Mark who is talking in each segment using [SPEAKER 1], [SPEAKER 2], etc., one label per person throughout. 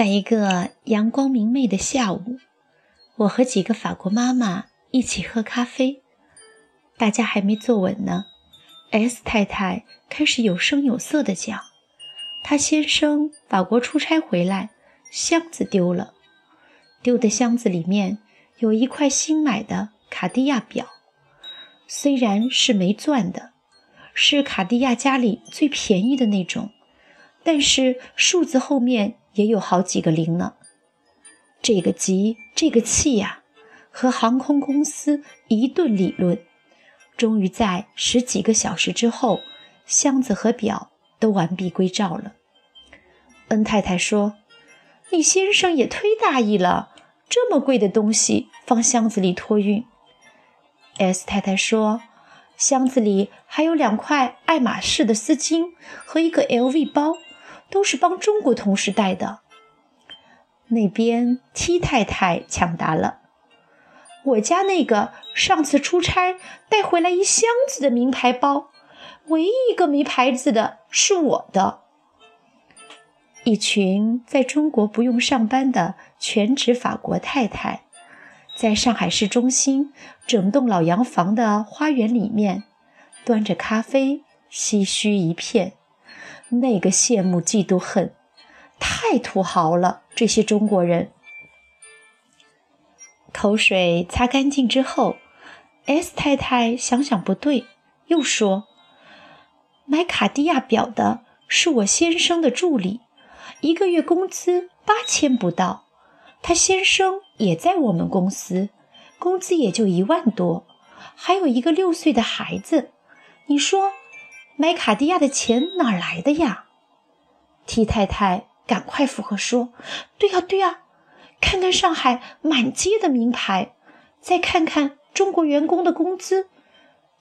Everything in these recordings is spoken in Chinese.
[SPEAKER 1] 在一个阳光明媚的下午，我和几个法国妈妈一起喝咖啡。大家还没坐稳呢，S 太太开始有声有色地讲：“她先生法国出差回来，箱子丢了，丢的箱子里面有一块新买的卡地亚表，虽然是没钻的，是卡地亚家里最便宜的那种，但是数字后面。”也有好几个零呢，这个急，这个气呀，和航空公司一顿理论，终于在十几个小时之后，箱子和表都完璧归赵了。恩太太说：“你先生也忒大意了，这么贵的东西放箱子里托运。”S 太太说：“箱子里还有两块爱马仕的丝巾和一个 LV 包。”都是帮中国同事带的。那边 T 太太抢答了：“我家那个上次出差带回来一箱子的名牌包，唯一一个没牌子的是我的。”一群在中国不用上班的全职法国太太，在上海市中心整栋老洋房的花园里面，端着咖啡，唏嘘一片。那个羡慕嫉妒恨，太土豪了！这些中国人。口水擦干净之后，S 太太想想不对，又说：“买卡地亚表的是我先生的助理，一个月工资八千不到。他先生也在我们公司，工资也就一万多，还有一个六岁的孩子。你说？”买卡地亚的钱哪来的呀？T 太太赶快附和说：“对呀，对呀，看看上海满街的名牌，再看看中国员工的工资，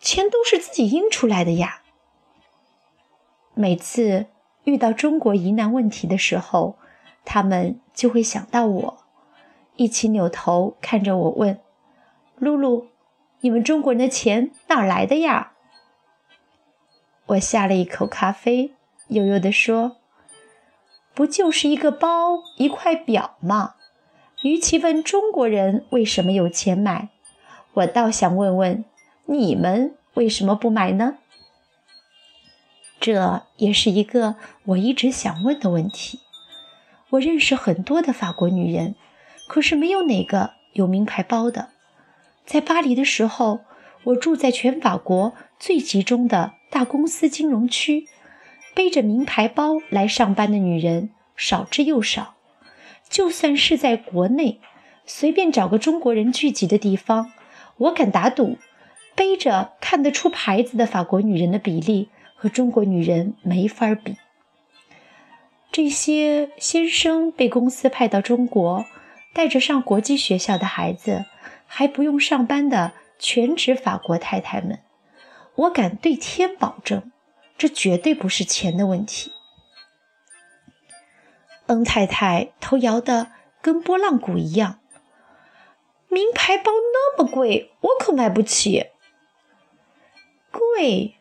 [SPEAKER 1] 钱都是自己印出来的呀。”每次遇到中国疑难问题的时候，他们就会想到我，一起扭头看着我问：“露露，你们中国人的钱哪来的呀？”我下了一口咖啡，悠悠地说：“不就是一个包，一块表吗？与其问中国人为什么有钱买，我倒想问问你们为什么不买呢？这也是一个我一直想问的问题。我认识很多的法国女人，可是没有哪个有名牌包的。在巴黎的时候，我住在全法国最集中的。”大公司金融区，背着名牌包来上班的女人少之又少。就算是在国内，随便找个中国人聚集的地方，我敢打赌，背着看得出牌子的法国女人的比例和中国女人没法比。这些先生被公司派到中国，带着上国际学校的孩子，还不用上班的全职法国太太们。我敢对天保证，这绝对不是钱的问题。恩太太头摇得跟拨浪鼓一样。名牌包那么贵，我可买不起。贵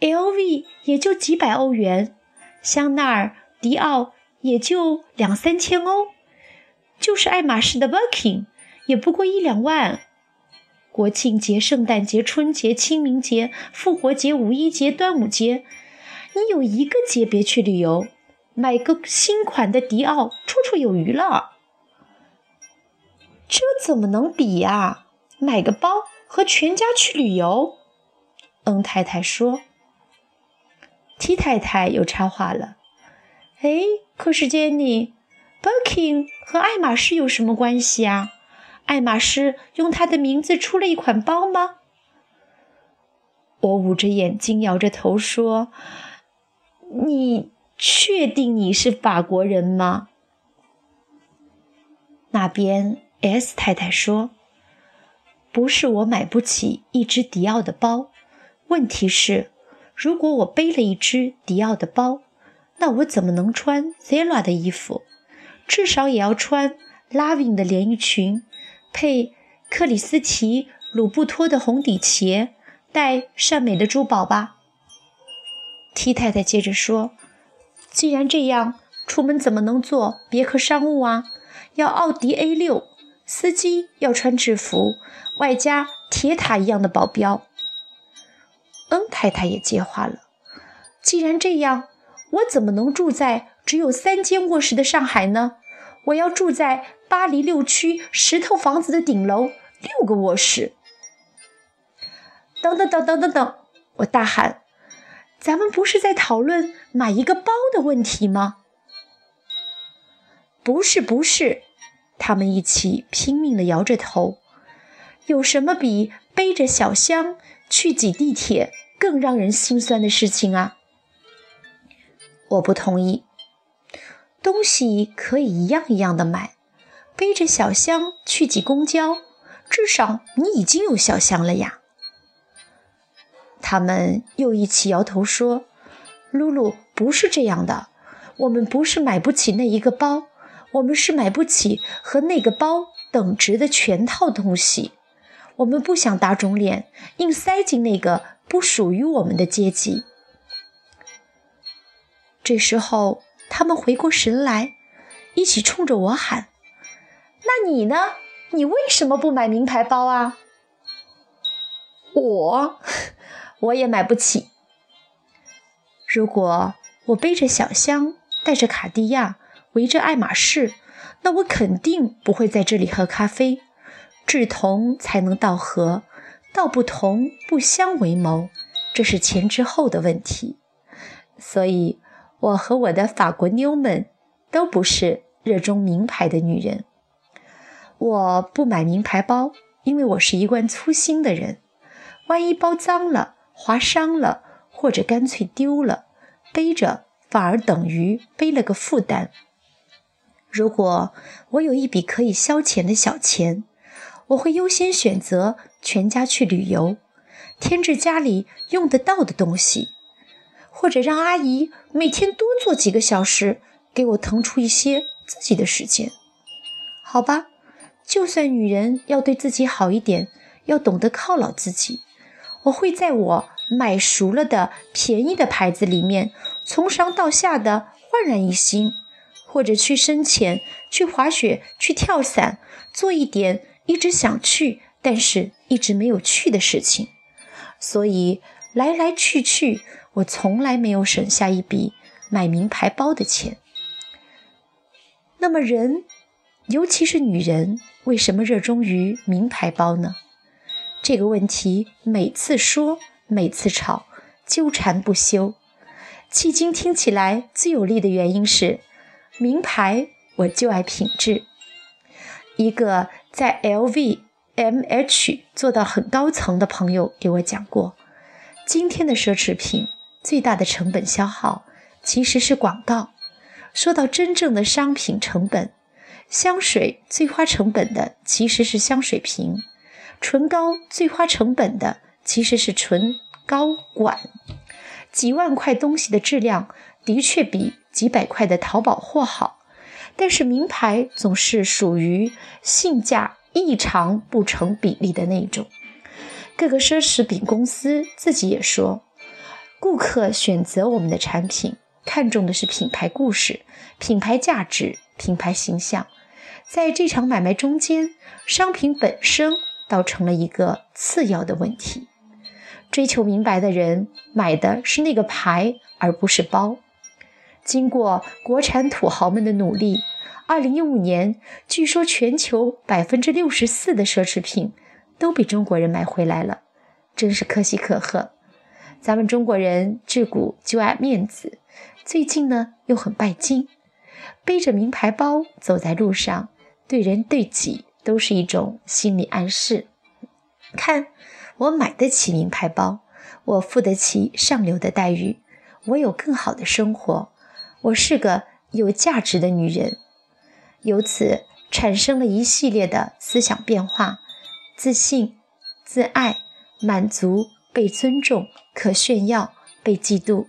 [SPEAKER 1] ，LV 也就几百欧元，香奈儿、迪奥也就两三千欧，就是爱马仕的 Birkin 也不过一两万。国庆节、圣诞节、春节、清明节、复活节、五一节、端午节，你有一个节别去旅游，买个新款的迪奥绰绰有余了。这怎么能比呀？买个包和全家去旅游。恩太太说。T 太太又插话了：“哎，可是 Jenny，Birkin 和爱马仕有什么关系啊？”爱马仕用他的名字出了一款包吗？我捂着眼睛，摇着头说：“你确定你是法国人吗？”那边 S 太太说：“不是我买不起一只迪奥的包，问题是，如果我背了一只迪奥的包，那我怎么能穿 Zara 的衣服？至少也要穿 Loving 的连衣裙。”配克里斯提鲁布托的红底鞋，戴善美的珠宝吧。T 太太接着说：“既然这样，出门怎么能坐别克商务啊？要奥迪 A 六，司机要穿制服，外加铁塔一样的保镖。恩太太也接话了：“既然这样，我怎么能住在只有三间卧室的上海呢？我要住在巴黎六区石头房子的顶楼，六个卧室。”等等等等等等！我大喊：“咱们不是在讨论买一个包的问题吗？”不是，不是。他们一起拼命地摇着头。有什么比背着小箱去挤地铁更让人心酸的事情啊？我不同意。东西可以一样一样的买。背着小箱去挤公交，至少你已经有小箱了呀。他们又一起摇头说：“露露，不是这样的。我们不是买不起那一个包，我们是买不起和那个包等值的全套东西。我们不想打肿脸，硬塞进那个不属于我们的阶级。”这时候，他们回过神来，一起冲着我喊：“那你呢？你为什么不买名牌包啊？”我。我也买不起。如果我背着小箱，带着卡地亚，围着爱马仕，那我肯定不会在这里喝咖啡。志同才能道合，道不同不相为谋，这是前之后的问题。所以，我和我的法国妞们都不是热衷名牌的女人。我不买名牌包，因为我是一贯粗心的人。万一包脏了，划伤了，或者干脆丢了，背着反而等于背了个负担。如果我有一笔可以消遣的小钱，我会优先选择全家去旅游，添置家里用得到的东西，或者让阿姨每天多做几个小时，给我腾出一些自己的时间。好吧，就算女人要对自己好一点，要懂得犒劳自己。我会在我买熟了的便宜的牌子里面，从上到下的焕然一新，或者去深潜、去滑雪、去跳伞，做一点一直想去但是一直没有去的事情。所以来来去去，我从来没有省下一笔买名牌包的钱。那么，人，尤其是女人，为什么热衷于名牌包呢？这个问题每次说，每次吵，纠缠不休。迄今听起来最有力的原因是，名牌我就爱品质。一个在 LVMH 做到很高层的朋友给我讲过，今天的奢侈品最大的成本消耗其实是广告。说到真正的商品成本，香水最花成本的其实是香水瓶。唇膏最花成本的其实是唇膏管，几万块东西的质量的确比几百块的淘宝货好，但是名牌总是属于性价异常不成比例的那种。各个奢侈品公司自己也说，顾客选择我们的产品，看重的是品牌故事、品牌价值、品牌形象，在这场买卖中间，商品本身。倒成了一个次要的问题。追求明白的人买的是那个牌，而不是包。经过国产土豪们的努力，二零一五年，据说全球百分之六十四的奢侈品都被中国人买回来了，真是可喜可贺。咱们中国人自古就爱面子，最近呢又很拜金，背着名牌包走在路上，对人对己。都是一种心理暗示。看，我买得起名牌包，我付得起上流的待遇，我有更好的生活，我是个有价值的女人。由此产生了一系列的思想变化：自信、自爱、满足、被尊重、可炫耀、被嫉妒。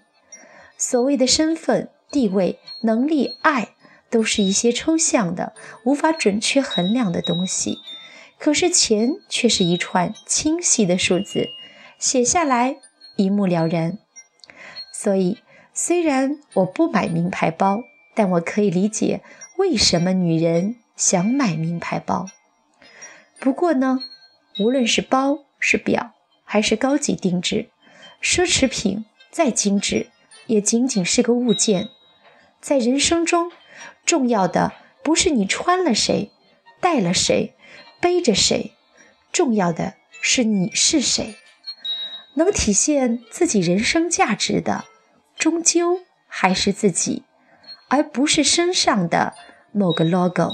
[SPEAKER 1] 所谓的身份、地位、能力、爱。都是一些抽象的、无法准确衡量的东西，可是钱却是一串清晰的数字，写下来一目了然。所以，虽然我不买名牌包，但我可以理解为什么女人想买名牌包。不过呢，无论是包、是表，还是高级定制，奢侈品再精致，也仅仅是个物件。在人生中，重要的不是你穿了谁，带了谁，背着谁，重要的是你是谁。能体现自己人生价值的，终究还是自己。而不是身上的某个 logo。